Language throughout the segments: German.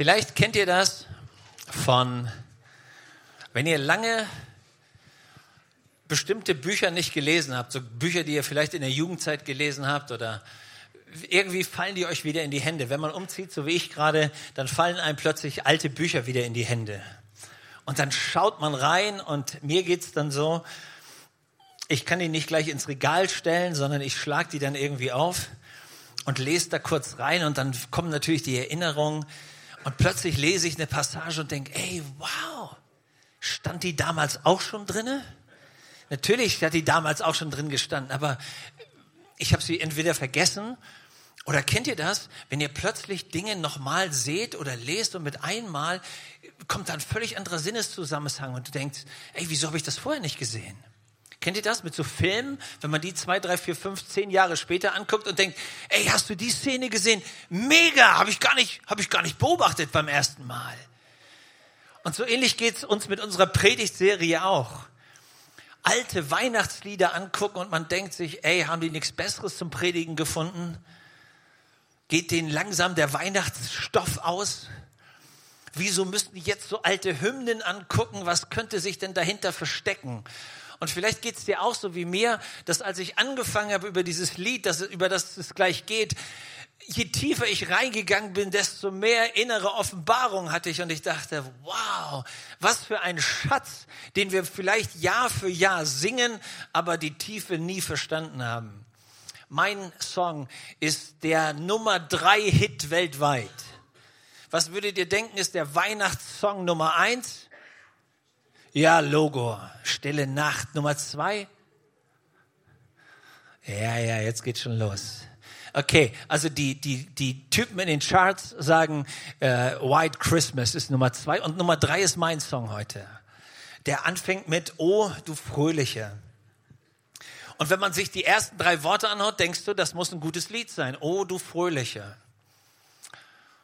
Vielleicht kennt ihr das von, wenn ihr lange bestimmte Bücher nicht gelesen habt, so Bücher, die ihr vielleicht in der Jugendzeit gelesen habt oder irgendwie fallen die euch wieder in die Hände. Wenn man umzieht, so wie ich gerade, dann fallen einem plötzlich alte Bücher wieder in die Hände. Und dann schaut man rein und mir geht's dann so, ich kann die nicht gleich ins Regal stellen, sondern ich schlag die dann irgendwie auf und lese da kurz rein und dann kommen natürlich die Erinnerungen und plötzlich lese ich eine Passage und denke, ey, wow, stand die damals auch schon drinne? Natürlich hat die damals auch schon drin gestanden, aber ich habe sie entweder vergessen oder kennt ihr das, wenn ihr plötzlich Dinge nochmal seht oder lest und mit einmal kommt da ein völlig anderer Sinneszusammenhang und du denkst, ey, wieso habe ich das vorher nicht gesehen? Kennt ihr das mit so Filmen, wenn man die zwei, drei, vier, fünf, zehn Jahre später anguckt und denkt, ey, hast du die Szene gesehen? Mega, habe ich gar nicht, habe ich gar nicht beobachtet beim ersten Mal. Und so ähnlich geht's uns mit unserer Predigtserie auch. Alte Weihnachtslieder angucken und man denkt sich, ey, haben die nichts Besseres zum Predigen gefunden? Geht denen langsam der Weihnachtsstoff aus? Wieso müssten die jetzt so alte Hymnen angucken? Was könnte sich denn dahinter verstecken? Und vielleicht geht es dir auch so wie mir, dass als ich angefangen habe über dieses Lied, dass, über das es gleich geht, je tiefer ich reingegangen bin, desto mehr innere Offenbarung hatte ich und ich dachte, wow, was für ein Schatz, den wir vielleicht Jahr für Jahr singen, aber die Tiefe nie verstanden haben. Mein Song ist der Nummer drei Hit weltweit. Was würdet ihr denken, ist der Weihnachtssong Nummer eins? Ja, Logo. Stille Nacht. Nummer zwei. Ja, ja, jetzt geht's schon los. Okay, also die, die, die Typen in den Charts sagen, äh, White Christmas ist Nummer zwei und Nummer drei ist mein Song heute. Der anfängt mit Oh, du Fröhliche. Und wenn man sich die ersten drei Worte anhört, denkst du, das muss ein gutes Lied sein. Oh, du Fröhliche.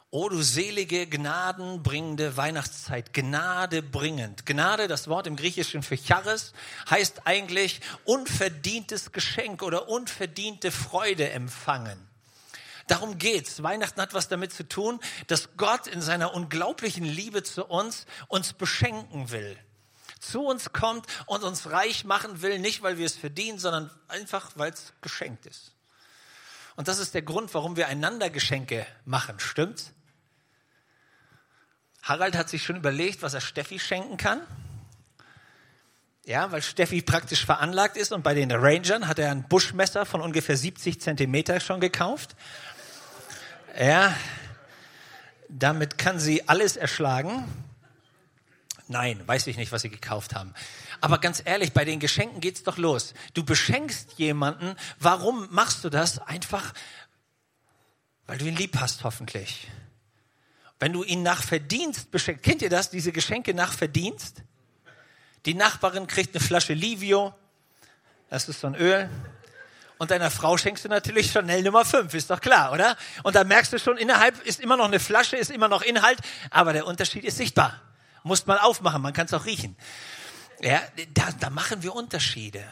O du selige, gnadenbringende Weihnachtszeit, Gnade bringend. Gnade, das Wort im Griechischen für Charis, heißt eigentlich unverdientes Geschenk oder unverdiente Freude empfangen. Darum geht's. Weihnachten hat was damit zu tun, dass Gott in seiner unglaublichen Liebe zu uns uns beschenken will. Zu uns kommt und uns reich machen will, nicht weil wir es verdienen, sondern einfach, weil es geschenkt ist. Und das ist der Grund, warum wir einander Geschenke machen, stimmt's? Harald hat sich schon überlegt, was er Steffi schenken kann. Ja, weil Steffi praktisch veranlagt ist und bei den Rangern hat er ein Buschmesser von ungefähr 70 Zentimeter schon gekauft. Ja, damit kann sie alles erschlagen. Nein, weiß ich nicht, was sie gekauft haben. Aber ganz ehrlich, bei den Geschenken geht's doch los. Du beschenkst jemanden. Warum machst du das? Einfach, weil du ihn lieb hast, hoffentlich. Wenn du ihn nach Verdienst beschenkst, kennt ihr das, diese Geschenke nach Verdienst? Die Nachbarin kriegt eine Flasche Livio, das ist so ein Öl. Und deiner Frau schenkst du natürlich Chanel Nummer 5, ist doch klar, oder? Und da merkst du schon, innerhalb ist immer noch eine Flasche, ist immer noch Inhalt, aber der Unterschied ist sichtbar. Muss man aufmachen, man kann es auch riechen. Ja, da, da machen wir Unterschiede.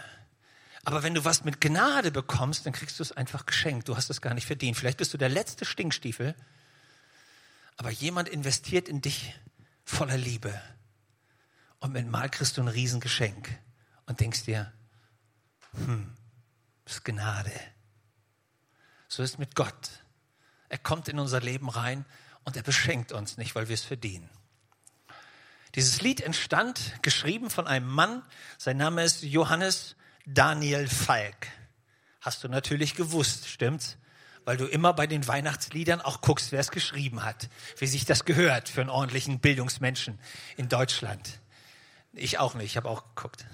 Aber wenn du was mit Gnade bekommst, dann kriegst du es einfach geschenkt. Du hast es gar nicht verdient. Vielleicht bist du der letzte Stinkstiefel, aber jemand investiert in dich voller Liebe. Und mit Mal kriegst du ein Riesengeschenk und denkst dir, hm, das ist Gnade. So ist mit Gott. Er kommt in unser Leben rein und er beschenkt uns nicht, weil wir es verdienen. Dieses Lied entstand, geschrieben von einem Mann, sein Name ist Johannes Daniel Falk. Hast du natürlich gewusst, stimmt's? Weil du immer bei den Weihnachtsliedern auch guckst, wer es geschrieben hat, wie sich das gehört für einen ordentlichen Bildungsmenschen in Deutschland. Ich auch nicht, ich habe auch geguckt.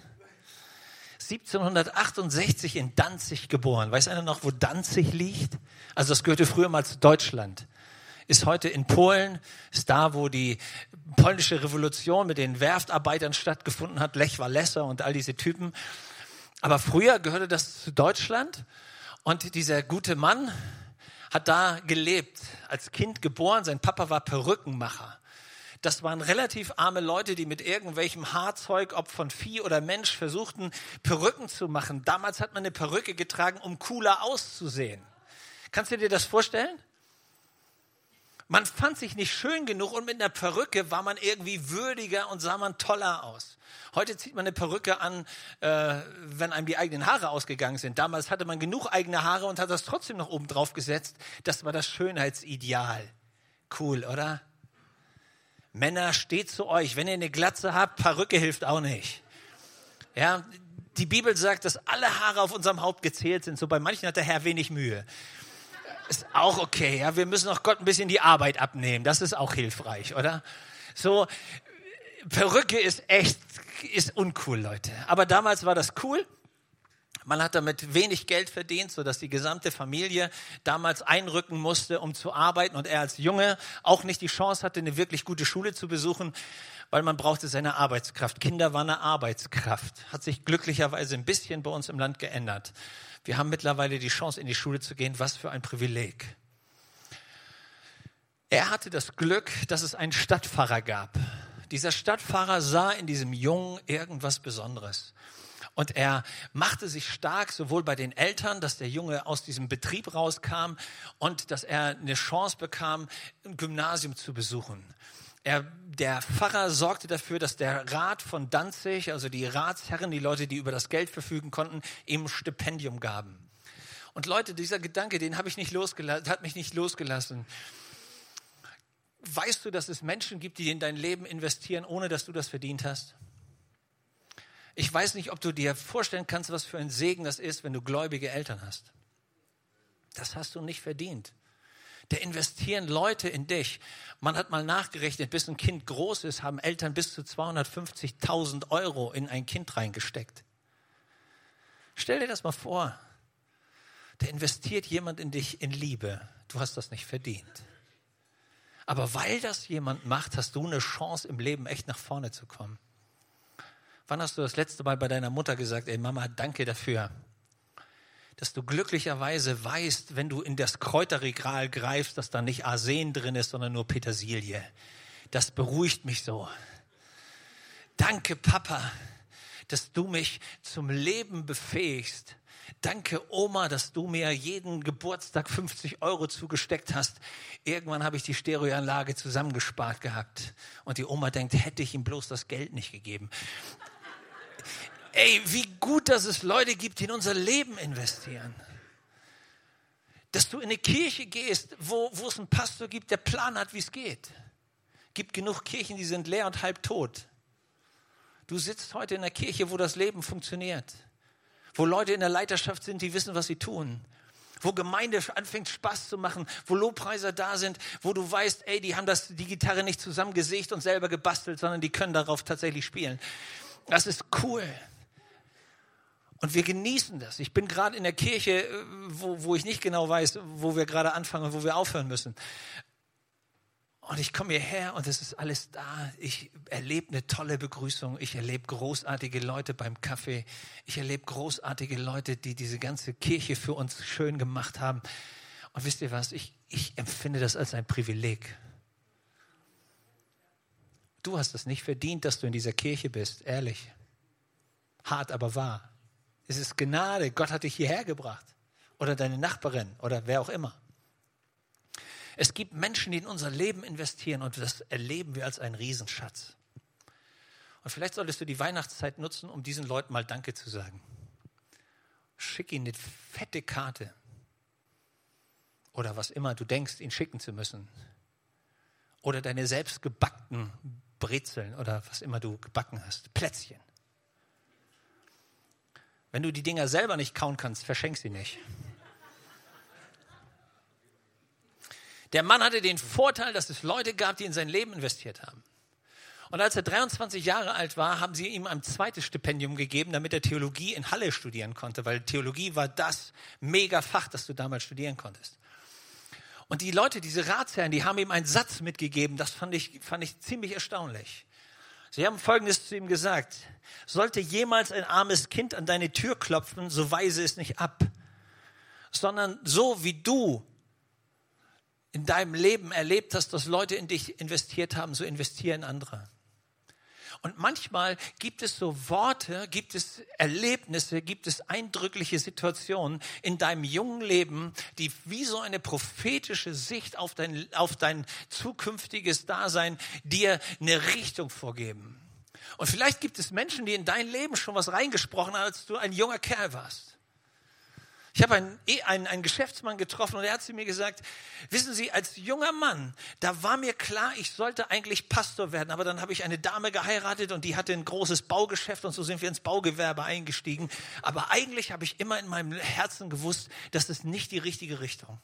1768 in Danzig geboren. Weiß einer noch, wo Danzig liegt? Also das gehörte früher mal zu Deutschland. Ist heute in Polen, ist da, wo die polnische Revolution mit den Werftarbeitern stattgefunden hat, Lech Walesa und all diese Typen. Aber früher gehörte das zu Deutschland. Und dieser gute Mann, hat da gelebt, als Kind geboren. Sein Papa war Perückenmacher. Das waren relativ arme Leute, die mit irgendwelchem Haarzeug, ob von Vieh oder Mensch, versuchten, Perücken zu machen. Damals hat man eine Perücke getragen, um cooler auszusehen. Kannst du dir das vorstellen? Man fand sich nicht schön genug und mit einer Perücke war man irgendwie würdiger und sah man toller aus. Heute zieht man eine Perücke an, äh, wenn einem die eigenen Haare ausgegangen sind. Damals hatte man genug eigene Haare und hat das trotzdem noch oben drauf gesetzt. Das war das Schönheitsideal. Cool, oder? Männer, steht zu euch. Wenn ihr eine Glatze habt, Perücke hilft auch nicht. Ja, die Bibel sagt, dass alle Haare auf unserem Haupt gezählt sind. So bei manchen hat der Herr wenig Mühe. Ist auch okay. Ja, wir müssen auch Gott ein bisschen die Arbeit abnehmen. Das ist auch hilfreich, oder? So, Perücke ist echt, ist uncool, Leute. Aber damals war das cool. Man hat damit wenig Geld verdient, so dass die gesamte Familie damals einrücken musste, um zu arbeiten und er als Junge auch nicht die Chance hatte, eine wirklich gute Schule zu besuchen, weil man brauchte seine Arbeitskraft. Kinder waren eine Arbeitskraft. Hat sich glücklicherweise ein bisschen bei uns im Land geändert. Wir haben mittlerweile die Chance, in die Schule zu gehen. Was für ein Privileg. Er hatte das Glück, dass es einen Stadtpfarrer gab. Dieser Stadtpfarrer sah in diesem Jungen irgendwas Besonderes. Und er machte sich stark, sowohl bei den Eltern, dass der Junge aus diesem Betrieb rauskam und dass er eine Chance bekam, ein Gymnasium zu besuchen. Er, der Pfarrer sorgte dafür, dass der Rat von Danzig, also die Ratsherren, die Leute, die über das Geld verfügen konnten, ihm Stipendium gaben. Und Leute, dieser Gedanke, den habe ich nicht losgelassen, hat mich nicht losgelassen. Weißt du, dass es Menschen gibt, die in dein Leben investieren, ohne dass du das verdient hast? Ich weiß nicht, ob du dir vorstellen kannst, was für ein Segen das ist, wenn du gläubige Eltern hast. Das hast du nicht verdient. Da investieren Leute in dich. Man hat mal nachgerechnet, bis ein Kind groß ist, haben Eltern bis zu 250.000 Euro in ein Kind reingesteckt. Stell dir das mal vor. Da investiert jemand in dich in Liebe. Du hast das nicht verdient. Aber weil das jemand macht, hast du eine Chance im Leben echt nach vorne zu kommen. Wann hast du das letzte Mal bei deiner Mutter gesagt, ey Mama, danke dafür? Dass du glücklicherweise weißt, wenn du in das Kräuterregal greifst, dass da nicht Arsen drin ist, sondern nur Petersilie. Das beruhigt mich so. Danke, Papa, dass du mich zum Leben befähigst. Danke, Oma, dass du mir jeden Geburtstag 50 Euro zugesteckt hast. Irgendwann habe ich die Stereoanlage zusammengespart gehabt. Und die Oma denkt, hätte ich ihm bloß das Geld nicht gegeben. Ey, wie gut, dass es Leute gibt, die in unser Leben investieren. Dass du in eine Kirche gehst, wo, wo es einen Pastor gibt, der Plan hat, wie es geht. Gibt genug Kirchen, die sind leer und halb tot. Du sitzt heute in einer Kirche, wo das Leben funktioniert. Wo Leute in der Leiterschaft sind, die wissen, was sie tun. Wo Gemeinde anfängt Spaß zu machen, wo Lobpreiser da sind, wo du weißt, ey, die haben das, die Gitarre nicht zusammengesägt und selber gebastelt, sondern die können darauf tatsächlich spielen. Das ist cool. Und wir genießen das. Ich bin gerade in der Kirche, äh, wo, wo ich nicht genau weiß, wo wir gerade anfangen und wo wir aufhören müssen. Und ich komme hierher und es ist alles da. Ich erlebe eine tolle Begrüßung. Ich erlebe großartige Leute beim Kaffee. Ich erlebe großartige Leute, die diese ganze Kirche für uns schön gemacht haben. Und wisst ihr was? Ich, ich empfinde das als ein Privileg. Du hast es nicht verdient, dass du in dieser Kirche bist, ehrlich. Hart, aber wahr. Es ist Gnade. Gott hat dich hierher gebracht. Oder deine Nachbarin oder wer auch immer. Es gibt Menschen, die in unser Leben investieren und das erleben wir als einen Riesenschatz. Und vielleicht solltest du die Weihnachtszeit nutzen, um diesen Leuten mal Danke zu sagen. Schick ihnen eine fette Karte. Oder was immer du denkst, ihn schicken zu müssen. Oder deine selbstgebackten Brezeln oder was immer du gebacken hast. Plätzchen. Wenn du die Dinger selber nicht kauen kannst, verschenk sie nicht. Der Mann hatte den Vorteil, dass es Leute gab, die in sein Leben investiert haben. Und als er 23 Jahre alt war, haben sie ihm ein zweites Stipendium gegeben, damit er Theologie in Halle studieren konnte, weil Theologie war das Mega-Fach, das du damals studieren konntest. Und die Leute, diese Ratsherren, die haben ihm einen Satz mitgegeben, das fand ich, fand ich ziemlich erstaunlich. Sie haben Folgendes zu ihm gesagt. Sollte jemals ein armes Kind an deine Tür klopfen, so weise es nicht ab, sondern so wie du in deinem Leben erlebt hast, dass Leute in dich investiert haben, so investieren andere. Und manchmal gibt es so Worte, gibt es Erlebnisse, gibt es eindrückliche Situationen in deinem jungen Leben, die wie so eine prophetische Sicht auf dein, auf dein zukünftiges Dasein dir eine Richtung vorgeben. Und vielleicht gibt es Menschen, die in dein Leben schon was reingesprochen haben, als du ein junger Kerl warst. Ich habe einen, einen, einen Geschäftsmann getroffen und er hat zu mir gesagt, wissen Sie, als junger Mann, da war mir klar, ich sollte eigentlich Pastor werden, aber dann habe ich eine Dame geheiratet und die hatte ein großes Baugeschäft und so sind wir ins Baugewerbe eingestiegen. Aber eigentlich habe ich immer in meinem Herzen gewusst, das ist nicht die richtige Richtung.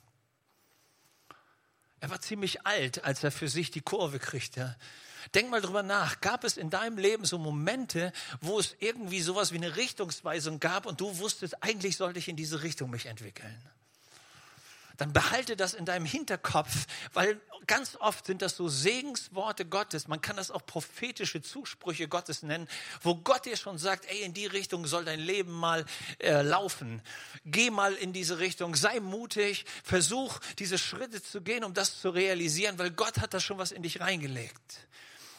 Er war ziemlich alt, als er für sich die Kurve kriegte. Denk mal drüber nach. Gab es in deinem Leben so Momente, wo es irgendwie sowas wie eine Richtungsweisung gab und du wusstest, eigentlich sollte ich in diese Richtung mich entwickeln? Dann behalte das in deinem Hinterkopf, weil ganz oft sind das so Segensworte Gottes. Man kann das auch prophetische Zusprüche Gottes nennen, wo Gott dir schon sagt, ey, in die Richtung soll dein Leben mal äh, laufen. Geh mal in diese Richtung, sei mutig, versuch diese Schritte zu gehen, um das zu realisieren, weil Gott hat da schon was in dich reingelegt.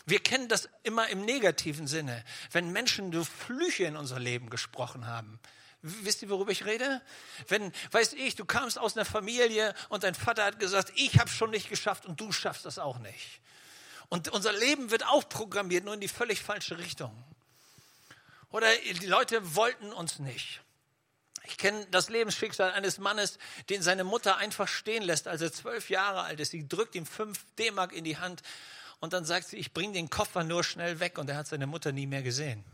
Wir kennen das immer im negativen Sinne, wenn Menschen so Flüche in unser Leben gesprochen haben. Wisst ihr, worüber ich rede? Wenn, weiß ich, du kamst aus einer Familie und dein Vater hat gesagt, ich habe schon nicht geschafft und du schaffst das auch nicht. Und unser Leben wird auch programmiert, nur in die völlig falsche Richtung. Oder die Leute wollten uns nicht. Ich kenne das Lebensschicksal eines Mannes, den seine Mutter einfach stehen lässt, als er zwölf Jahre alt ist. Sie drückt ihm fünf D-Mark in die Hand und dann sagt sie, ich bringe den Koffer nur schnell weg und er hat seine Mutter nie mehr gesehen.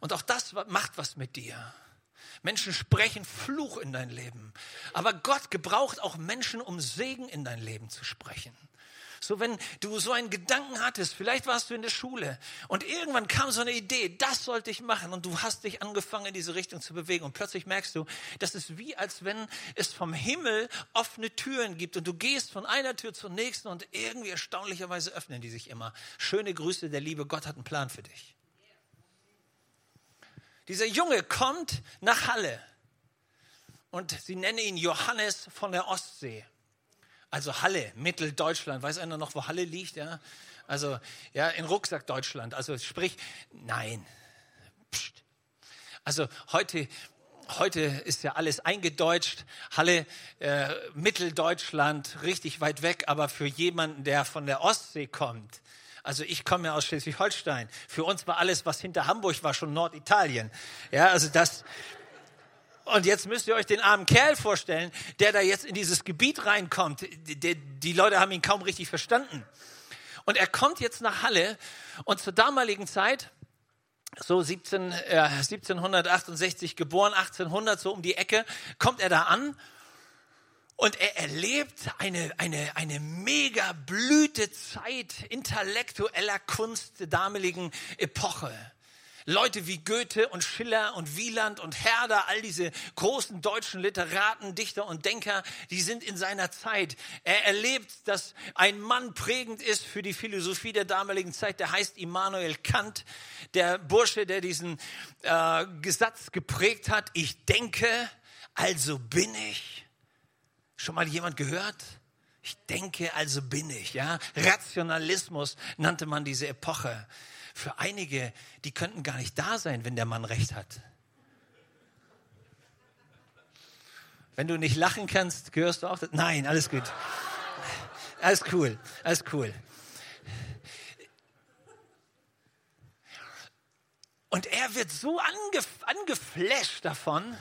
Und auch das macht was mit dir. Menschen sprechen Fluch in dein Leben. Aber Gott gebraucht auch Menschen, um Segen in dein Leben zu sprechen. So, wenn du so einen Gedanken hattest, vielleicht warst du in der Schule und irgendwann kam so eine Idee, das sollte ich machen und du hast dich angefangen in diese Richtung zu bewegen und plötzlich merkst du, das ist wie als wenn es vom Himmel offene Türen gibt und du gehst von einer Tür zur nächsten und irgendwie erstaunlicherweise öffnen die sich immer. Schöne Grüße, der liebe Gott hat einen Plan für dich. Dieser Junge kommt nach Halle und sie nennen ihn Johannes von der Ostsee. Also Halle, Mitteldeutschland. Weiß einer noch, wo Halle liegt? Ja? Also, ja, in Rucksack Deutschland. Also sprich, nein. Psst. Also heute, heute ist ja alles eingedeutscht. Halle, äh, Mitteldeutschland, richtig weit weg. Aber für jemanden, der von der Ostsee kommt, also ich komme ja aus Schleswig-Holstein. Für uns war alles, was hinter Hamburg war, schon Norditalien. Ja, also das, und jetzt müsst ihr euch den armen Kerl vorstellen, der da jetzt in dieses Gebiet reinkommt. Die, die Leute haben ihn kaum richtig verstanden. Und er kommt jetzt nach Halle und zur damaligen Zeit, so 17, äh, 1768 geboren, 1800 so um die Ecke, kommt er da an und er erlebt eine, eine, eine mega Blütezeit intellektueller Kunst der damaligen Epoche. Leute wie Goethe und Schiller und Wieland und Herder, all diese großen deutschen Literaten, Dichter und Denker, die sind in seiner Zeit. Er erlebt, dass ein Mann prägend ist für die Philosophie der damaligen Zeit, der heißt Immanuel Kant, der Bursche, der diesen äh, Gesatz geprägt hat. Ich denke, also bin ich. Schon mal jemand gehört? Ich denke, also bin ich, ja. Rationalismus nannte man diese Epoche für einige, die könnten gar nicht da sein, wenn der Mann recht hat. Wenn du nicht lachen kannst, gehörst du auch. Nein, alles gut. Alles cool, alles cool. Und er wird so angef angeflasht davon,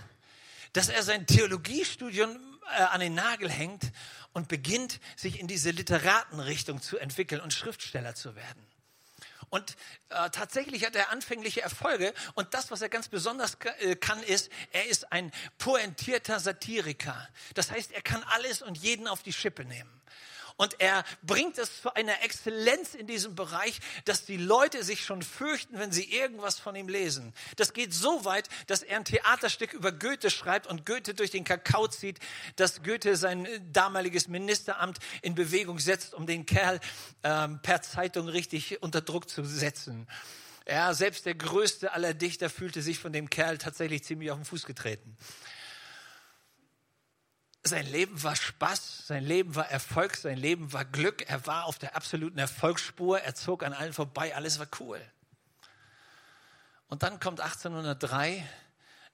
dass er sein Theologiestudium äh, an den Nagel hängt und beginnt, sich in diese Literatenrichtung zu entwickeln und Schriftsteller zu werden. Und äh, tatsächlich hat er anfängliche Erfolge. Und das, was er ganz besonders äh, kann, ist, er ist ein pointierter Satiriker. Das heißt, er kann alles und jeden auf die Schippe nehmen. Und er bringt es zu einer Exzellenz in diesem Bereich, dass die Leute sich schon fürchten, wenn sie irgendwas von ihm lesen. Das geht so weit, dass er ein Theaterstück über Goethe schreibt und Goethe durch den Kakao zieht, dass Goethe sein damaliges Ministeramt in Bewegung setzt, um den Kerl ähm, per Zeitung richtig unter Druck zu setzen. Ja, selbst der größte aller Dichter fühlte sich von dem Kerl tatsächlich ziemlich auf den Fuß getreten. Sein Leben war Spaß, sein Leben war Erfolg, sein Leben war Glück. Er war auf der absoluten Erfolgsspur, er zog an allen vorbei, alles war cool. Und dann kommt 1803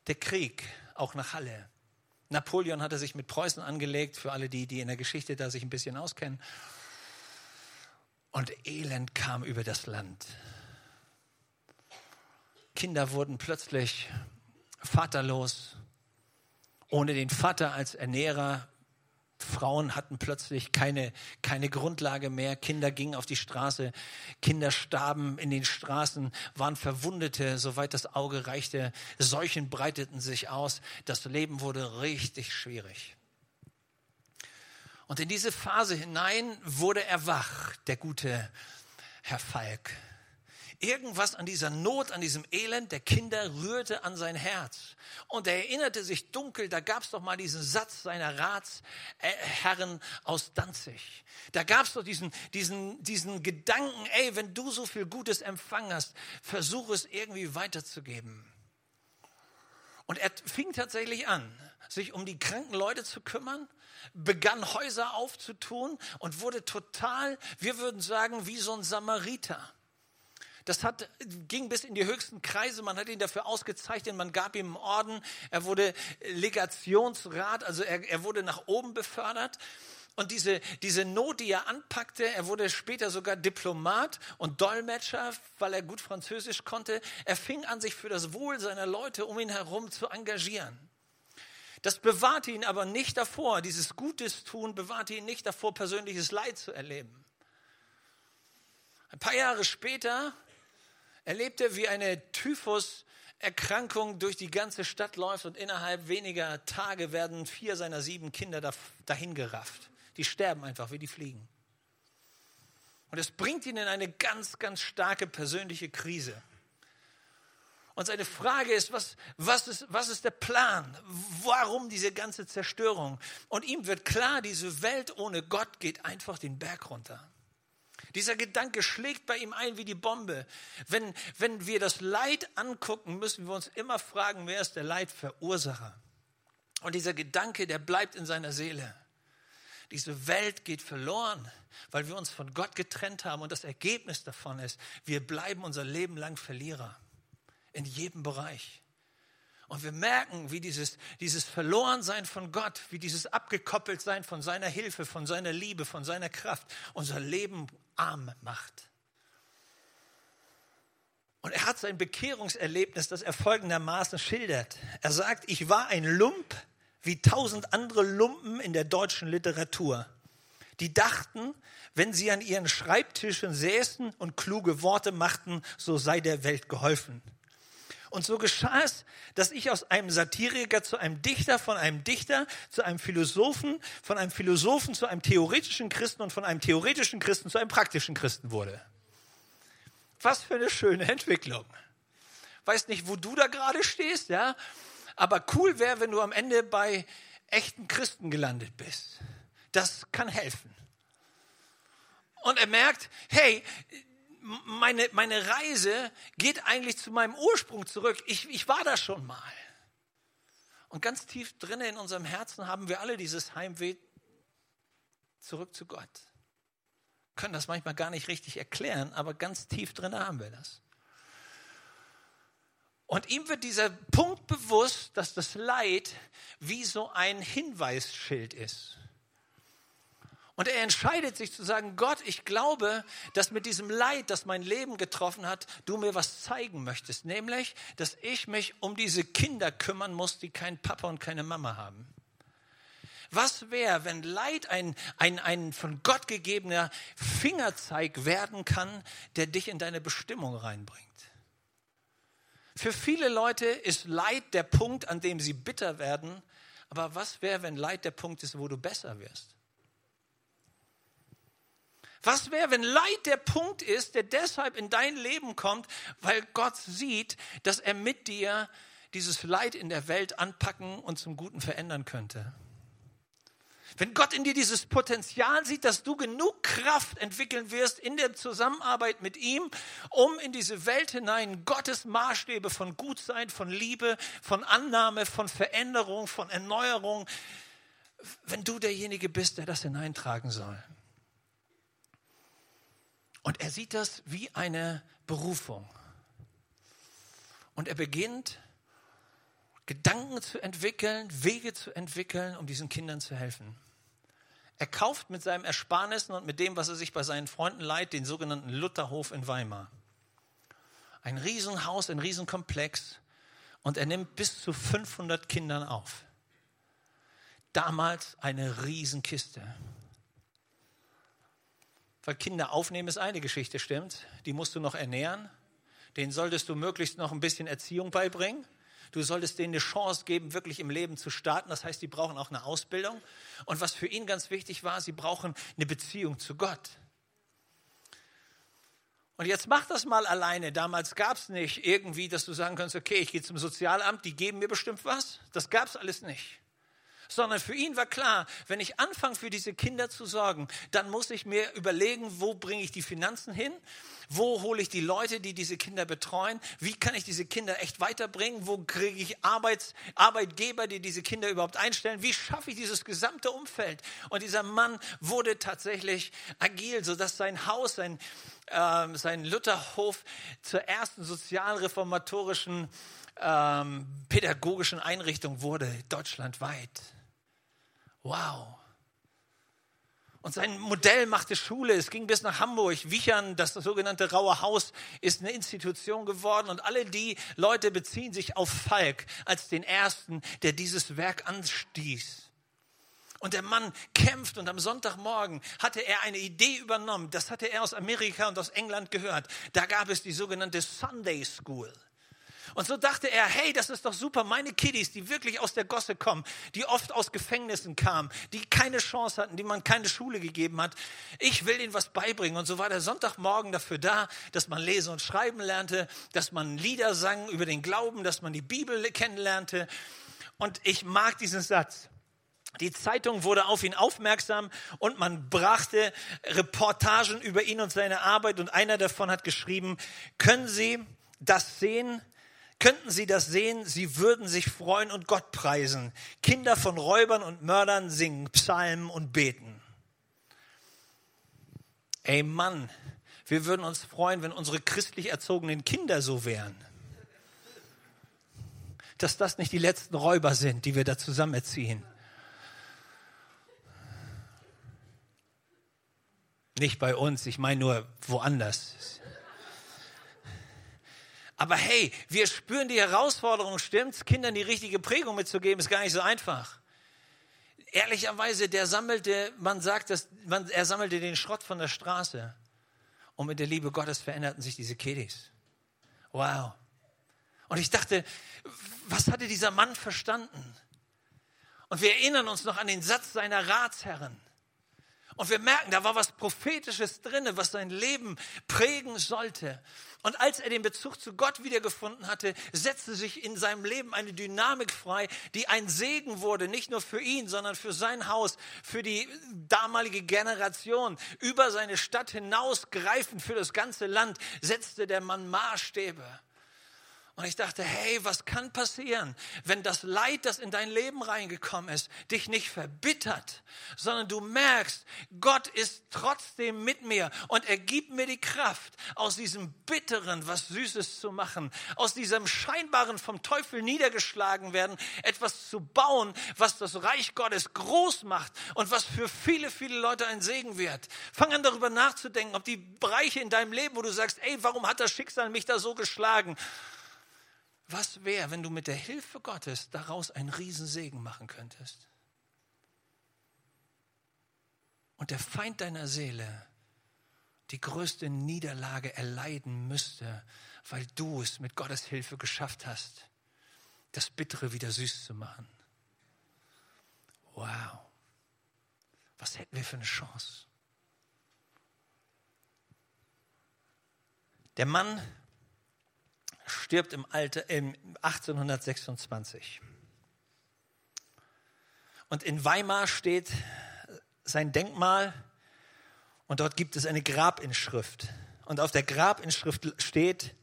der Krieg, auch nach Halle. Napoleon hatte sich mit Preußen angelegt, für alle die, die in der Geschichte da sich ein bisschen auskennen. Und Elend kam über das Land. Kinder wurden plötzlich vaterlos, ohne den Vater als Ernährer. Frauen hatten plötzlich keine, keine Grundlage mehr. Kinder gingen auf die Straße. Kinder starben in den Straßen, waren Verwundete, soweit das Auge reichte. Seuchen breiteten sich aus. Das Leben wurde richtig schwierig. Und in diese Phase hinein wurde er wach, der gute Herr Falk. Irgendwas an dieser Not, an diesem Elend der Kinder rührte an sein Herz. Und er erinnerte sich dunkel, da gab es doch mal diesen Satz seiner Ratsherren aus Danzig. Da gab es doch diesen, diesen, diesen Gedanken, ey, wenn du so viel Gutes empfangen hast, versuch es irgendwie weiterzugeben. Und er fing tatsächlich an, sich um die kranken Leute zu kümmern, begann Häuser aufzutun und wurde total, wir würden sagen, wie so ein Samariter. Das hat, ging bis in die höchsten Kreise. Man hat ihn dafür ausgezeichnet. Man gab ihm einen Orden. Er wurde Legationsrat, also er, er wurde nach oben befördert. Und diese, diese Not, die er anpackte, er wurde später sogar Diplomat und Dolmetscher, weil er gut Französisch konnte. Er fing an, sich für das Wohl seiner Leute um ihn herum zu engagieren. Das bewahrte ihn aber nicht davor, dieses Gutes tun bewahrte ihn nicht davor, persönliches Leid zu erleben. Ein paar Jahre später erlebt er, wie eine Typhus-Erkrankung durch die ganze Stadt läuft und innerhalb weniger Tage werden vier seiner sieben Kinder dahin gerafft. Die sterben einfach, wie die fliegen. Und es bringt ihn in eine ganz, ganz starke persönliche Krise. Und seine Frage ist was, was ist, was ist der Plan? Warum diese ganze Zerstörung? Und ihm wird klar, diese Welt ohne Gott geht einfach den Berg runter. Dieser Gedanke schlägt bei ihm ein wie die Bombe. Wenn, wenn wir das Leid angucken, müssen wir uns immer fragen, wer ist der Leidverursacher? Und dieser Gedanke, der bleibt in seiner Seele. Diese Welt geht verloren, weil wir uns von Gott getrennt haben. Und das Ergebnis davon ist, wir bleiben unser Leben lang Verlierer. In jedem Bereich. Und wir merken, wie dieses, dieses Verlorensein von Gott, wie dieses Abgekoppeltsein von seiner Hilfe, von seiner Liebe, von seiner Kraft unser Leben arm macht. Und er hat sein Bekehrungserlebnis, das er folgendermaßen schildert. Er sagt, ich war ein Lump wie tausend andere Lumpen in der deutschen Literatur. Die dachten, wenn sie an ihren Schreibtischen säßen und kluge Worte machten, so sei der Welt geholfen. Und so geschah es, dass ich aus einem Satiriker zu einem Dichter, von einem Dichter zu einem Philosophen, von einem Philosophen zu einem theoretischen Christen und von einem theoretischen Christen zu einem praktischen Christen wurde. Was für eine schöne Entwicklung. Weiß nicht, wo du da gerade stehst, ja? Aber cool wäre, wenn du am Ende bei echten Christen gelandet bist. Das kann helfen. Und er merkt, hey, meine, meine Reise geht eigentlich zu meinem Ursprung zurück. Ich, ich war da schon mal. Und ganz tief drinnen in unserem Herzen haben wir alle dieses Heimweh zurück zu Gott. Können das manchmal gar nicht richtig erklären, aber ganz tief drinnen haben wir das. Und ihm wird dieser Punkt bewusst, dass das Leid wie so ein Hinweisschild ist. Und er entscheidet sich zu sagen, Gott, ich glaube, dass mit diesem Leid, das mein Leben getroffen hat, du mir was zeigen möchtest. Nämlich, dass ich mich um diese Kinder kümmern muss, die keinen Papa und keine Mama haben. Was wäre, wenn Leid ein, ein, ein von Gott gegebener Fingerzeig werden kann, der dich in deine Bestimmung reinbringt? Für viele Leute ist Leid der Punkt, an dem sie bitter werden. Aber was wäre, wenn Leid der Punkt ist, wo du besser wirst? Was wäre, wenn Leid der Punkt ist, der deshalb in dein Leben kommt, weil Gott sieht, dass er mit dir dieses Leid in der Welt anpacken und zum Guten verändern könnte? Wenn Gott in dir dieses Potenzial sieht, dass du genug Kraft entwickeln wirst in der Zusammenarbeit mit ihm, um in diese Welt hinein Gottes Maßstäbe von Gutsein, von Liebe, von Annahme, von Veränderung, von Erneuerung, wenn du derjenige bist, der das hineintragen soll. Und er sieht das wie eine Berufung. Und er beginnt, Gedanken zu entwickeln, Wege zu entwickeln, um diesen Kindern zu helfen. Er kauft mit seinem Ersparnissen und mit dem, was er sich bei seinen Freunden leiht, den sogenannten Lutherhof in Weimar. Ein Riesenhaus, ein Riesenkomplex. Und er nimmt bis zu 500 Kindern auf. Damals eine Riesenkiste. Weil Kinder aufnehmen ist eine Geschichte, stimmt. Die musst du noch ernähren. Den solltest du möglichst noch ein bisschen Erziehung beibringen. Du solltest denen eine Chance geben, wirklich im Leben zu starten. Das heißt, die brauchen auch eine Ausbildung. Und was für ihn ganz wichtig war, sie brauchen eine Beziehung zu Gott. Und jetzt mach das mal alleine. Damals gab es nicht irgendwie, dass du sagen kannst, okay, ich gehe zum Sozialamt, die geben mir bestimmt was. Das gab es alles nicht sondern für ihn war klar, wenn ich anfange für diese Kinder zu sorgen, dann muss ich mir überlegen, wo bringe ich die Finanzen hin, wo hole ich die Leute, die diese Kinder betreuen, wie kann ich diese Kinder echt weiterbringen, wo kriege ich Arbeits, Arbeitgeber, die diese Kinder überhaupt einstellen, wie schaffe ich dieses gesamte Umfeld. Und dieser Mann wurde tatsächlich agil, sodass sein Haus, sein, äh, sein Lutherhof zur ersten sozialreformatorischen ähm, pädagogischen Einrichtung wurde, deutschlandweit. Wow. Und sein Modell machte Schule. Es ging bis nach Hamburg. Wichern, das sogenannte Raue Haus, ist eine Institution geworden. Und alle die Leute beziehen sich auf Falk als den ersten, der dieses Werk anstieß. Und der Mann kämpft und am Sonntagmorgen hatte er eine Idee übernommen. Das hatte er aus Amerika und aus England gehört. Da gab es die sogenannte Sunday School. Und so dachte er, hey, das ist doch super, meine Kiddies, die wirklich aus der Gosse kommen, die oft aus Gefängnissen kamen, die keine Chance hatten, die man keine Schule gegeben hat. Ich will ihnen was beibringen. Und so war der Sonntagmorgen dafür da, dass man lesen und schreiben lernte, dass man Lieder sang über den Glauben, dass man die Bibel kennenlernte. Und ich mag diesen Satz. Die Zeitung wurde auf ihn aufmerksam und man brachte Reportagen über ihn und seine Arbeit und einer davon hat geschrieben, können Sie das sehen, Könnten Sie das sehen, Sie würden sich freuen und Gott preisen. Kinder von Räubern und Mördern singen Psalmen und beten. Ey Mann, wir würden uns freuen, wenn unsere christlich erzogenen Kinder so wären. Dass das nicht die letzten Räuber sind, die wir da zusammen erziehen. Nicht bei uns, ich meine nur woanders. Aber hey, wir spüren die Herausforderung, stimmt's? Kindern die richtige Prägung mitzugeben, ist gar nicht so einfach. Ehrlicherweise, der sammelte, man sagt, dass man, er sammelte den Schrott von der Straße. Und mit der Liebe Gottes veränderten sich diese Kiddies. Wow. Und ich dachte, was hatte dieser Mann verstanden? Und wir erinnern uns noch an den Satz seiner Ratsherren. Und wir merken, da war was Prophetisches drinne, was sein Leben prägen sollte. Und als er den Bezug zu Gott wiedergefunden hatte, setzte sich in seinem Leben eine Dynamik frei, die ein Segen wurde, nicht nur für ihn, sondern für sein Haus, für die damalige Generation. Über seine Stadt hinaus greifend für das ganze Land setzte der Mann Maßstäbe. Und ich dachte, hey, was kann passieren, wenn das Leid, das in dein Leben reingekommen ist, dich nicht verbittert, sondern du merkst, Gott ist trotzdem mit mir und er gibt mir die Kraft, aus diesem Bitteren was Süßes zu machen, aus diesem scheinbaren vom Teufel niedergeschlagen werden, etwas zu bauen, was das Reich Gottes groß macht und was für viele, viele Leute ein Segen wird. Fang an darüber nachzudenken, ob die Bereiche in deinem Leben, wo du sagst, ey, warum hat das Schicksal mich da so geschlagen? Was wäre, wenn du mit der Hilfe Gottes daraus einen Riesensegen machen könntest? Und der Feind deiner Seele die größte Niederlage erleiden müsste, weil du es mit Gottes Hilfe geschafft hast, das Bittere wieder süß zu machen. Wow. Was hätten wir für eine Chance? Der Mann stirbt im Alter im 1826. Und in Weimar steht sein Denkmal und dort gibt es eine Grabinschrift. Und auf der Grabinschrift steht,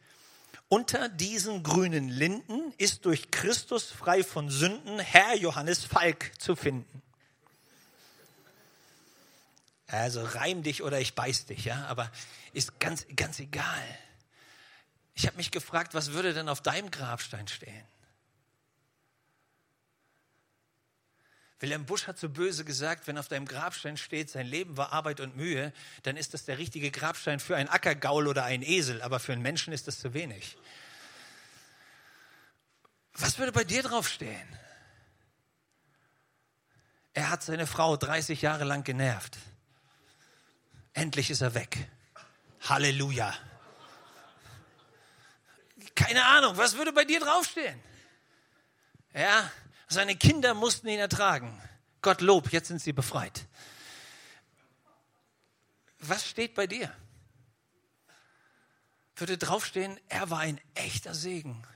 unter diesen grünen Linden ist durch Christus frei von Sünden Herr Johannes Falk zu finden. Also reim dich oder ich beiß dich, ja, aber ist ganz, ganz egal. Ich habe mich gefragt, was würde denn auf deinem Grabstein stehen? Wilhelm Busch hat so böse gesagt, wenn auf deinem Grabstein steht, sein Leben war Arbeit und Mühe, dann ist das der richtige Grabstein für einen Ackergaul oder einen Esel, aber für einen Menschen ist das zu wenig. Was würde bei dir draufstehen? Er hat seine Frau 30 Jahre lang genervt. Endlich ist er weg. Halleluja. Keine Ahnung, was würde bei dir draufstehen? Ja, seine Kinder mussten ihn ertragen. Gott lob, jetzt sind sie befreit. Was steht bei dir? Würde draufstehen, er war ein echter Segen.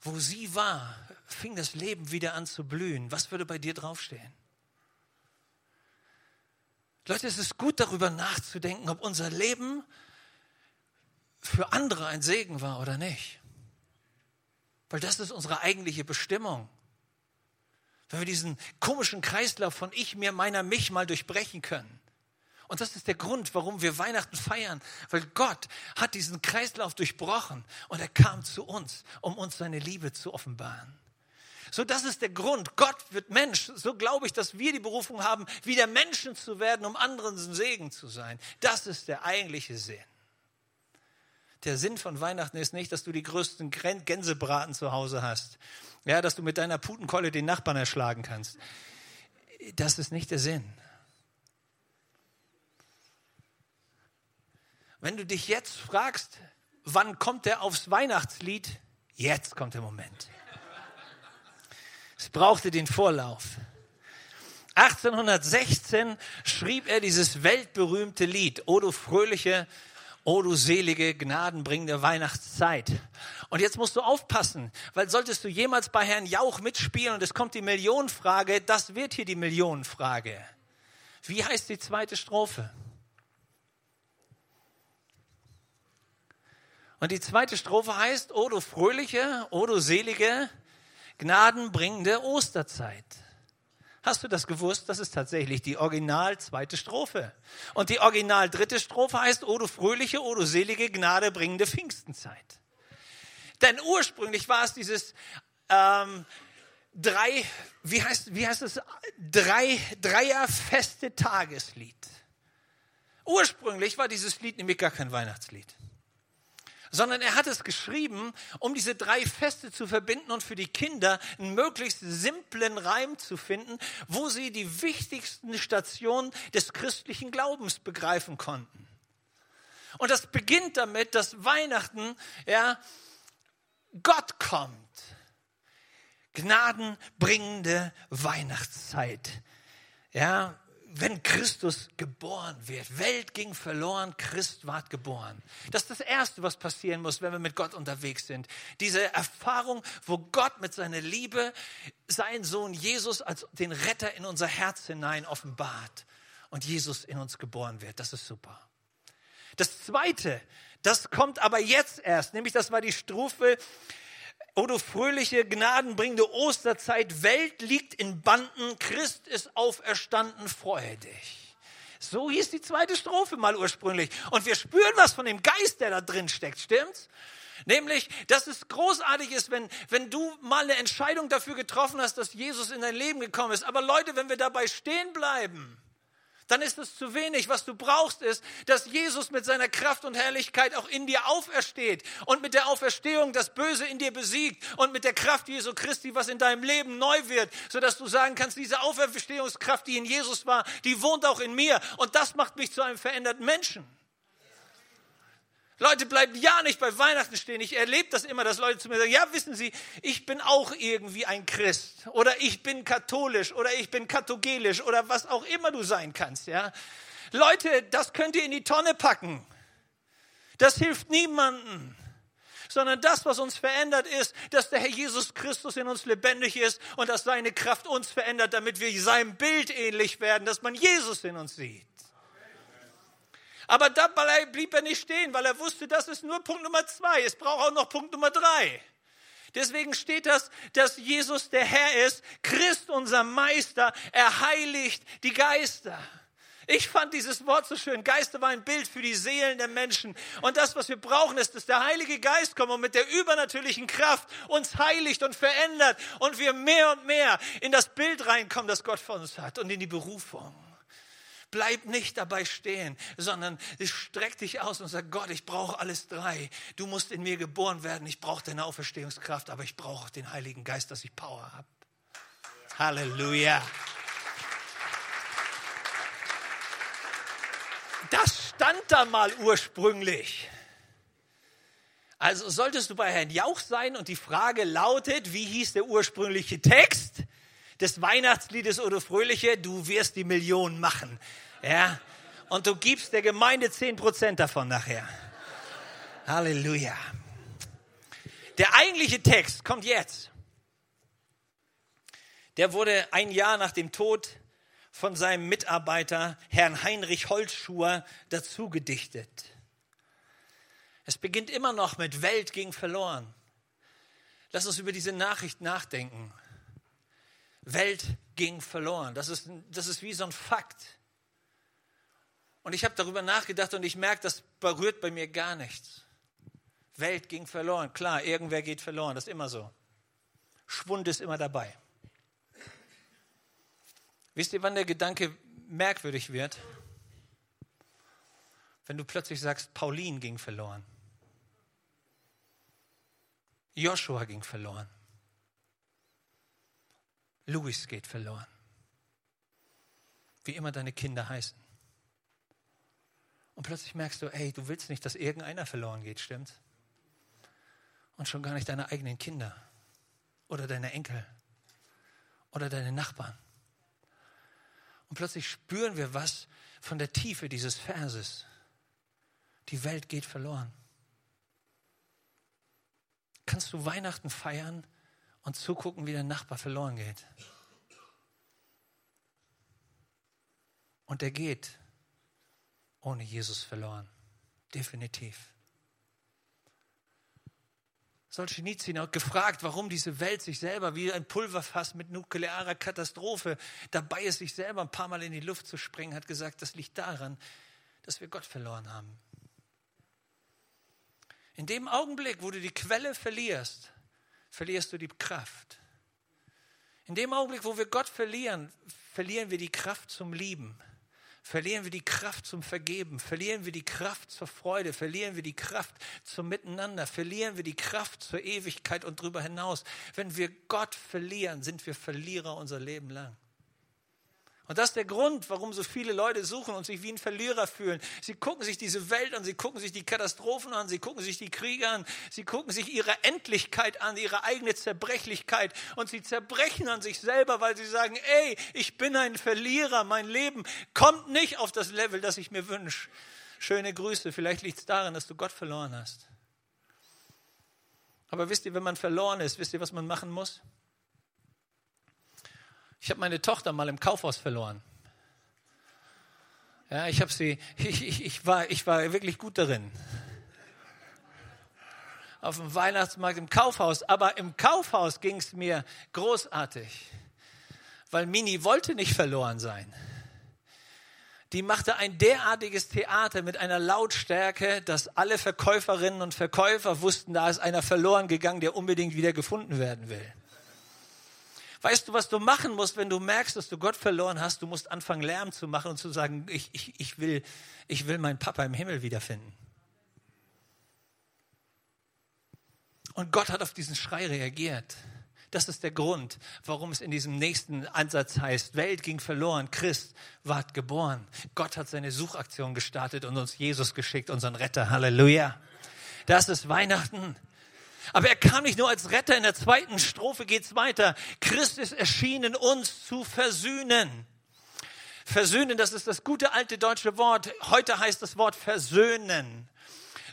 Wo sie war, fing das Leben wieder an zu blühen. Was würde bei dir draufstehen? Leute, es ist gut darüber nachzudenken, ob unser Leben für andere ein Segen war oder nicht. Weil das ist unsere eigentliche Bestimmung. Wenn wir diesen komischen Kreislauf von ich, mir, meiner, mich mal durchbrechen können. Und das ist der Grund, warum wir Weihnachten feiern. Weil Gott hat diesen Kreislauf durchbrochen und er kam zu uns, um uns seine Liebe zu offenbaren. So, das ist der Grund. Gott wird Mensch. So glaube ich, dass wir die Berufung haben, wieder Menschen zu werden, um anderen Segen zu sein. Das ist der eigentliche Sinn. Der Sinn von Weihnachten ist nicht, dass du die größten Gänsebraten zu Hause hast. Ja, dass du mit deiner Putenkolle den Nachbarn erschlagen kannst. Das ist nicht der Sinn. Wenn du dich jetzt fragst, wann kommt der aufs Weihnachtslied? Jetzt kommt der Moment. Es brauchte den Vorlauf. 1816 schrieb er dieses weltberühmte Lied, O du fröhliche Oh du selige, gnadenbringende Weihnachtszeit. Und jetzt musst du aufpassen, weil solltest du jemals bei Herrn Jauch mitspielen und es kommt die Millionenfrage, das wird hier die Millionenfrage. Wie heißt die zweite Strophe? Und die zweite Strophe heißt, oh du fröhliche, oh du selige, gnadenbringende Osterzeit. Hast du das gewusst? Das ist tatsächlich die original zweite Strophe. Und die original dritte Strophe heißt, O du fröhliche, O du selige, Gnade bringende Pfingstenzeit. Denn ursprünglich war es dieses ähm, drei, wie heißt, wie heißt es, drei, Dreierfeste Tageslied. Ursprünglich war dieses Lied nämlich gar kein Weihnachtslied sondern er hat es geschrieben, um diese drei Feste zu verbinden und für die Kinder einen möglichst simplen Reim zu finden, wo sie die wichtigsten Stationen des christlichen Glaubens begreifen konnten. Und das beginnt damit, dass Weihnachten, ja, Gott kommt. Gnadenbringende Weihnachtszeit. Ja, wenn Christus geboren wird. Welt ging verloren, Christ ward geboren. Das ist das Erste, was passieren muss, wenn wir mit Gott unterwegs sind. Diese Erfahrung, wo Gott mit seiner Liebe seinen Sohn Jesus als den Retter in unser Herz hinein offenbart und Jesus in uns geboren wird. Das ist super. Das Zweite, das kommt aber jetzt erst, nämlich das war die Strophe, O du fröhliche, gnadenbringende Osterzeit, Welt liegt in Banden, Christ ist auferstanden, freue dich. So hieß die zweite Strophe mal ursprünglich. Und wir spüren was von dem Geist, der da drin steckt, stimmt's? Nämlich, dass es großartig ist, wenn, wenn du mal eine Entscheidung dafür getroffen hast, dass Jesus in dein Leben gekommen ist. Aber Leute, wenn wir dabei stehen bleiben, dann ist es zu wenig. Was du brauchst ist, dass Jesus mit seiner Kraft und Herrlichkeit auch in dir aufersteht und mit der Auferstehung das Böse in dir besiegt und mit der Kraft Jesu Christi, was in deinem Leben neu wird, sodass du sagen kannst, diese Auferstehungskraft, die in Jesus war, die wohnt auch in mir und das macht mich zu einem veränderten Menschen. Leute bleiben ja nicht bei Weihnachten stehen. Ich erlebe das immer, dass Leute zu mir sagen, ja, wissen Sie, ich bin auch irgendwie ein Christ oder ich bin katholisch oder ich bin kathogelisch oder was auch immer du sein kannst, ja. Leute, das könnt ihr in die Tonne packen. Das hilft niemanden sondern das, was uns verändert, ist, dass der Herr Jesus Christus in uns lebendig ist und dass seine Kraft uns verändert, damit wir seinem Bild ähnlich werden, dass man Jesus in uns sieht. Aber dabei blieb er nicht stehen, weil er wusste, das ist nur Punkt Nummer zwei. Es braucht auch noch Punkt Nummer drei. Deswegen steht das, dass Jesus der Herr ist, Christ unser Meister, er heiligt die Geister. Ich fand dieses Wort so schön. Geister war ein Bild für die Seelen der Menschen. Und das, was wir brauchen, ist, dass der Heilige Geist kommt und mit der übernatürlichen Kraft uns heiligt und verändert und wir mehr und mehr in das Bild reinkommen, das Gott von uns hat und in die Berufung. Bleib nicht dabei stehen, sondern streck dich aus und sag, Gott, ich brauche alles drei. Du musst in mir geboren werden. Ich brauche deine Auferstehungskraft, aber ich brauche auch den Heiligen Geist, dass ich Power habe. Halleluja. Das stand da mal ursprünglich. Also solltest du bei Herrn Jauch sein und die Frage lautet, wie hieß der ursprüngliche Text? Des Weihnachtsliedes oder Fröhliche, du wirst die Million machen. Ja? Und du gibst der Gemeinde zehn Prozent davon nachher. Halleluja. Der eigentliche Text kommt jetzt. Der wurde ein Jahr nach dem Tod von seinem Mitarbeiter, Herrn Heinrich Holzschuher, dazu gedichtet. Es beginnt immer noch mit Welt ging verloren. Lass uns über diese Nachricht nachdenken. Welt ging verloren. Das ist, das ist wie so ein Fakt. Und ich habe darüber nachgedacht und ich merke, das berührt bei mir gar nichts. Welt ging verloren. Klar, irgendwer geht verloren, das ist immer so. Schwund ist immer dabei. Wisst ihr, wann der Gedanke merkwürdig wird? Wenn du plötzlich sagst, Pauline ging verloren. Joshua ging verloren. Louis geht verloren. Wie immer deine Kinder heißen. Und plötzlich merkst du, ey, du willst nicht, dass irgendeiner verloren geht, stimmt? Und schon gar nicht deine eigenen Kinder oder deine Enkel oder deine Nachbarn. Und plötzlich spüren wir was von der Tiefe dieses Verses. Die Welt geht verloren. Kannst du Weihnachten feiern und zugucken, wie der Nachbar verloren geht. Und er geht ohne Jesus verloren. Definitiv. Solzhenitsyn hat gefragt, warum diese Welt sich selber wie ein Pulverfass mit nuklearer Katastrophe dabei ist, sich selber ein paar Mal in die Luft zu sprengen, hat gesagt, das liegt daran, dass wir Gott verloren haben. In dem Augenblick, wo du die Quelle verlierst, verlierst du die Kraft. In dem Augenblick, wo wir Gott verlieren, verlieren wir die Kraft zum Lieben. Verlieren wir die Kraft zum Vergeben, verlieren wir die Kraft zur Freude, verlieren wir die Kraft zum Miteinander, verlieren wir die Kraft zur Ewigkeit und darüber hinaus. Wenn wir Gott verlieren, sind wir Verlierer unser Leben lang. Und das ist der Grund, warum so viele Leute suchen und sich wie ein Verlierer fühlen. Sie gucken sich diese Welt an, sie gucken sich die Katastrophen an, sie gucken sich die Kriege an, sie gucken sich ihre Endlichkeit an, ihre eigene Zerbrechlichkeit und sie zerbrechen an sich selber, weil sie sagen, ey, ich bin ein Verlierer, mein Leben kommt nicht auf das Level, das ich mir wünsche. Schöne Grüße, vielleicht liegt es daran, dass du Gott verloren hast. Aber wisst ihr, wenn man verloren ist, wisst ihr, was man machen muss? Ich habe meine Tochter mal im Kaufhaus verloren. Ja, ich habe sie, ich, ich, ich, war, ich war wirklich gut darin. Auf dem Weihnachtsmarkt im Kaufhaus. Aber im Kaufhaus ging es mir großartig, weil Mini wollte nicht verloren sein. Die machte ein derartiges Theater mit einer Lautstärke, dass alle Verkäuferinnen und Verkäufer wussten, da ist einer verloren gegangen, der unbedingt wieder gefunden werden will. Weißt du, was du machen musst, wenn du merkst, dass du Gott verloren hast? Du musst anfangen, Lärm zu machen und zu sagen, ich, ich, ich, will, ich will meinen Papa im Himmel wiederfinden. Und Gott hat auf diesen Schrei reagiert. Das ist der Grund, warum es in diesem nächsten Ansatz heißt, Welt ging verloren, Christ ward geboren. Gott hat seine Suchaktion gestartet und uns Jesus geschickt, unseren Retter. Halleluja. Das ist Weihnachten. Aber er kam nicht nur als Retter, in der zweiten Strophe geht's weiter. Christ ist erschienen, uns zu versöhnen. Versöhnen, das ist das gute alte deutsche Wort. Heute heißt das Wort versöhnen.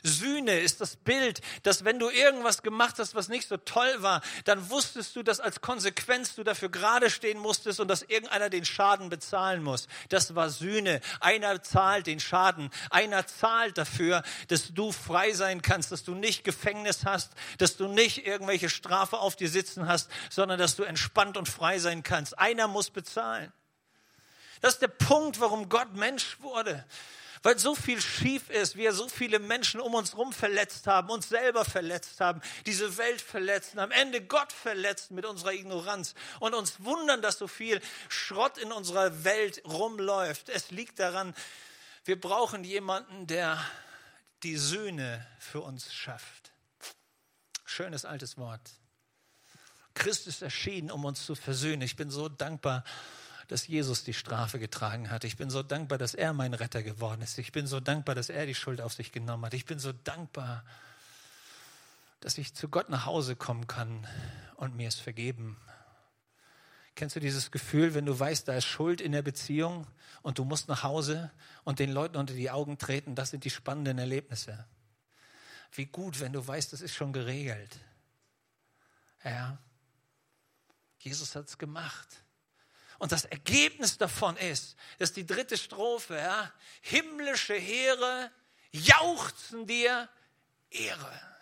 Sühne ist das Bild, dass wenn du irgendwas gemacht hast, was nicht so toll war, dann wusstest du, dass als Konsequenz du dafür gerade stehen musstest und dass irgendeiner den Schaden bezahlen muss. Das war Sühne. Einer zahlt den Schaden. Einer zahlt dafür, dass du frei sein kannst, dass du nicht Gefängnis hast, dass du nicht irgendwelche Strafe auf dir sitzen hast, sondern dass du entspannt und frei sein kannst. Einer muss bezahlen. Das ist der Punkt, warum Gott Mensch wurde. Weil so viel schief ist, wir so viele Menschen um uns herum verletzt haben, uns selber verletzt haben, diese Welt verletzt, am Ende Gott verletzt mit unserer Ignoranz und uns wundern, dass so viel Schrott in unserer Welt rumläuft. Es liegt daran, wir brauchen jemanden, der die Söhne für uns schafft. Schönes altes Wort. Christus erschienen, um uns zu versöhnen. Ich bin so dankbar, dass Jesus die Strafe getragen hat. Ich bin so dankbar, dass er mein Retter geworden ist. Ich bin so dankbar, dass er die Schuld auf sich genommen hat. Ich bin so dankbar, dass ich zu Gott nach Hause kommen kann und mir es vergeben. Kennst du dieses Gefühl, wenn du weißt, da ist Schuld in der Beziehung und du musst nach Hause und den Leuten unter die Augen treten? Das sind die spannenden Erlebnisse. Wie gut, wenn du weißt, das ist schon geregelt. Ja. Jesus hat es gemacht. Und das Ergebnis davon ist, dass die dritte Strophe, ja, himmlische Heere jauchzen dir Ehre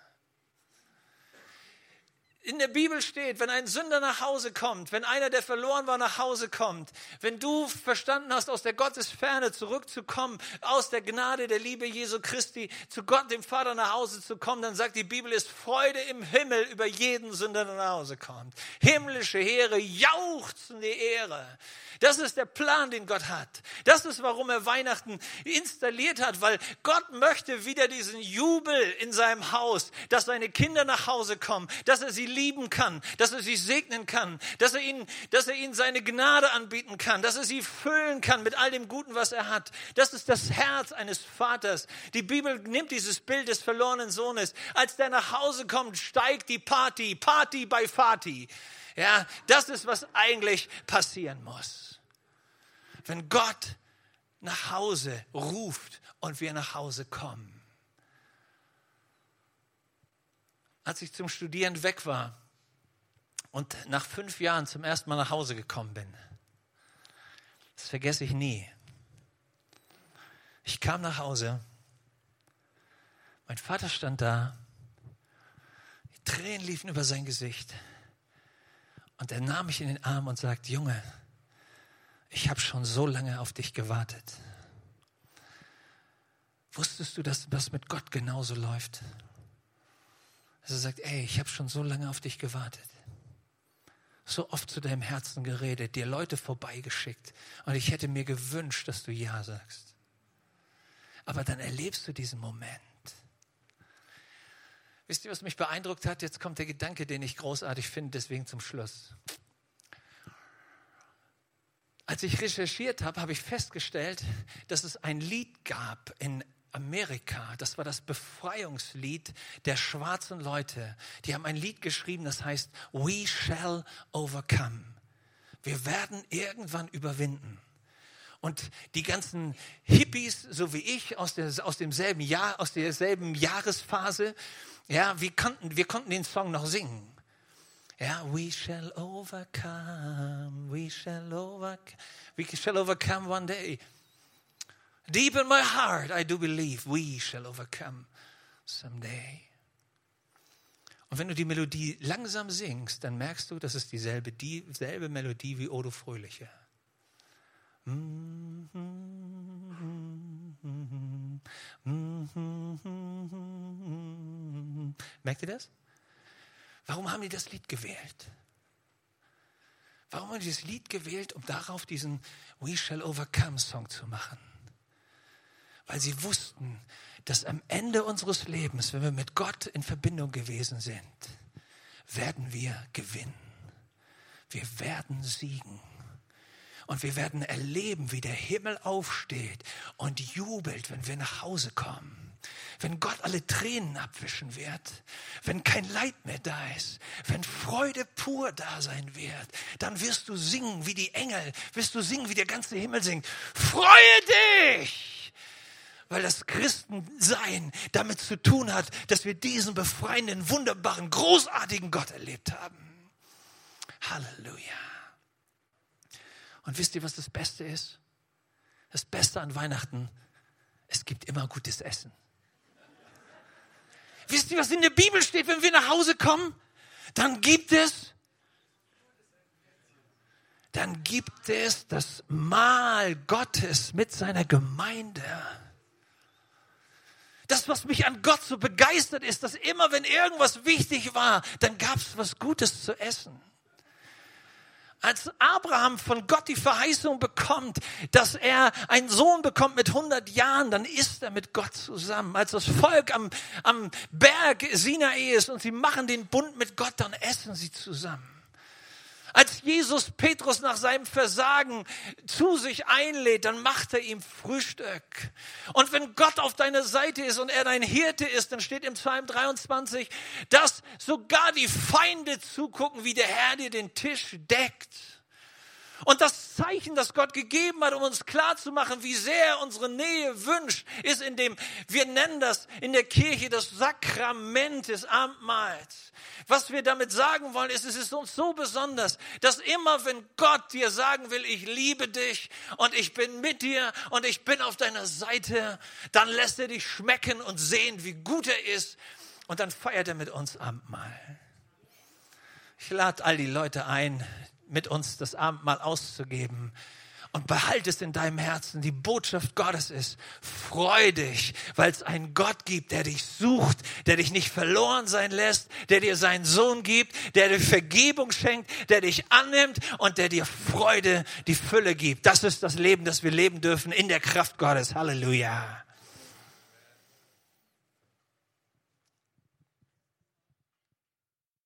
in der Bibel steht, wenn ein Sünder nach Hause kommt, wenn einer, der verloren war, nach Hause kommt, wenn du verstanden hast, aus der Gottesferne zurückzukommen, aus der Gnade der Liebe Jesu Christi zu Gott, dem Vater, nach Hause zu kommen, dann sagt die Bibel, ist Freude im Himmel über jeden Sünder, der nach Hause kommt. Himmlische Heere jauchzen die Ehre. Das ist der Plan, den Gott hat. Das ist, warum er Weihnachten installiert hat, weil Gott möchte wieder diesen Jubel in seinem Haus, dass seine Kinder nach Hause kommen, dass er sie lieben kann, dass er sie segnen kann, dass er ihnen, dass er ihnen seine Gnade anbieten kann, dass er sie füllen kann mit all dem Guten, was er hat. Das ist das Herz eines Vaters. Die Bibel nimmt dieses Bild des verlorenen Sohnes. Als der nach Hause kommt, steigt die Party, Party bei Fati. Ja, das ist, was eigentlich passieren muss. Wenn Gott nach Hause ruft und wir nach Hause kommen. Als ich zum Studieren weg war und nach fünf Jahren zum ersten Mal nach Hause gekommen bin, das vergesse ich nie. Ich kam nach Hause, mein Vater stand da, die Tränen liefen über sein Gesicht. Und er nahm mich in den Arm und sagt, Junge, ich habe schon so lange auf dich gewartet. Wusstest du, dass das mit Gott genauso läuft? Dass er sagt, ey, ich habe schon so lange auf dich gewartet. So oft zu deinem Herzen geredet, dir Leute vorbeigeschickt. Und ich hätte mir gewünscht, dass du Ja sagst. Aber dann erlebst du diesen Moment. Wisst ihr, was mich beeindruckt hat? Jetzt kommt der Gedanke, den ich großartig finde, deswegen zum Schluss. Als ich recherchiert habe, habe ich festgestellt, dass es ein Lied gab in Amerika. Das war das Befreiungslied der schwarzen Leute. Die haben ein Lied geschrieben, das heißt We Shall Overcome. Wir werden irgendwann überwinden. Und die ganzen Hippies, so wie ich, aus, der, aus demselben Jahr, aus derselben Jahresphase, ja, wir konnten, wir konnten den Song noch singen. Ja, we shall overcome, we shall overcome, we shall overcome one day. Deep in my heart, I do believe we shall overcome someday. Und wenn du die Melodie langsam singst, dann merkst du, das ist dieselbe, dieselbe Melodie wie Odo Fröhliche. Merkt ihr das? Warum haben die das Lied gewählt? Warum haben die das Lied gewählt, um darauf diesen We Shall Overcome Song zu machen? Weil sie wussten, dass am Ende unseres Lebens, wenn wir mit Gott in Verbindung gewesen sind, werden wir gewinnen. Wir werden siegen. Und wir werden erleben, wie der Himmel aufsteht und jubelt, wenn wir nach Hause kommen. Wenn Gott alle Tränen abwischen wird, wenn kein Leid mehr da ist, wenn Freude pur da sein wird, dann wirst du singen wie die Engel, wirst du singen, wie der ganze Himmel singt. Freue dich! Weil das Christensein damit zu tun hat, dass wir diesen befreienden, wunderbaren, großartigen Gott erlebt haben. Halleluja. Und wisst ihr, was das Beste ist? Das Beste an Weihnachten, es gibt immer gutes Essen. Wisst ihr, was in der Bibel steht, wenn wir nach Hause kommen? Dann gibt es, dann gibt es das Mahl Gottes mit seiner Gemeinde. Das, was mich an Gott so begeistert ist, dass immer, wenn irgendwas wichtig war, dann gab es was Gutes zu essen. Als Abraham von Gott die Verheißung bekommt, dass er einen Sohn bekommt mit 100 Jahren, dann ist er mit Gott zusammen. Als das Volk am, am Berg Sinai ist und sie machen den Bund mit Gott, dann essen sie zusammen. Als Jesus Petrus nach seinem Versagen zu sich einlädt, dann macht er ihm Frühstück. Und wenn Gott auf deiner Seite ist und er dein Hirte ist, dann steht im Psalm 23, dass sogar die Feinde zugucken, wie der Herr dir den Tisch deckt. Und das Zeichen, das Gott gegeben hat, um uns klarzumachen, wie sehr er unsere Nähe wünscht, ist in dem, wir nennen das in der Kirche das Sakrament des Abendmahls. Was wir damit sagen wollen, ist, es ist uns so besonders, dass immer, wenn Gott dir sagen will, ich liebe dich und ich bin mit dir und ich bin auf deiner Seite, dann lässt er dich schmecken und sehen, wie gut er ist und dann feiert er mit uns Abendmahl. Ich lade all die Leute ein, mit uns das Abendmahl auszugeben. Und behalte es in deinem Herzen. Die Botschaft Gottes ist, freu dich, weil es einen Gott gibt, der dich sucht, der dich nicht verloren sein lässt, der dir seinen Sohn gibt, der dir Vergebung schenkt, der dich annimmt und der dir Freude, die Fülle gibt. Das ist das Leben, das wir leben dürfen in der Kraft Gottes. Halleluja.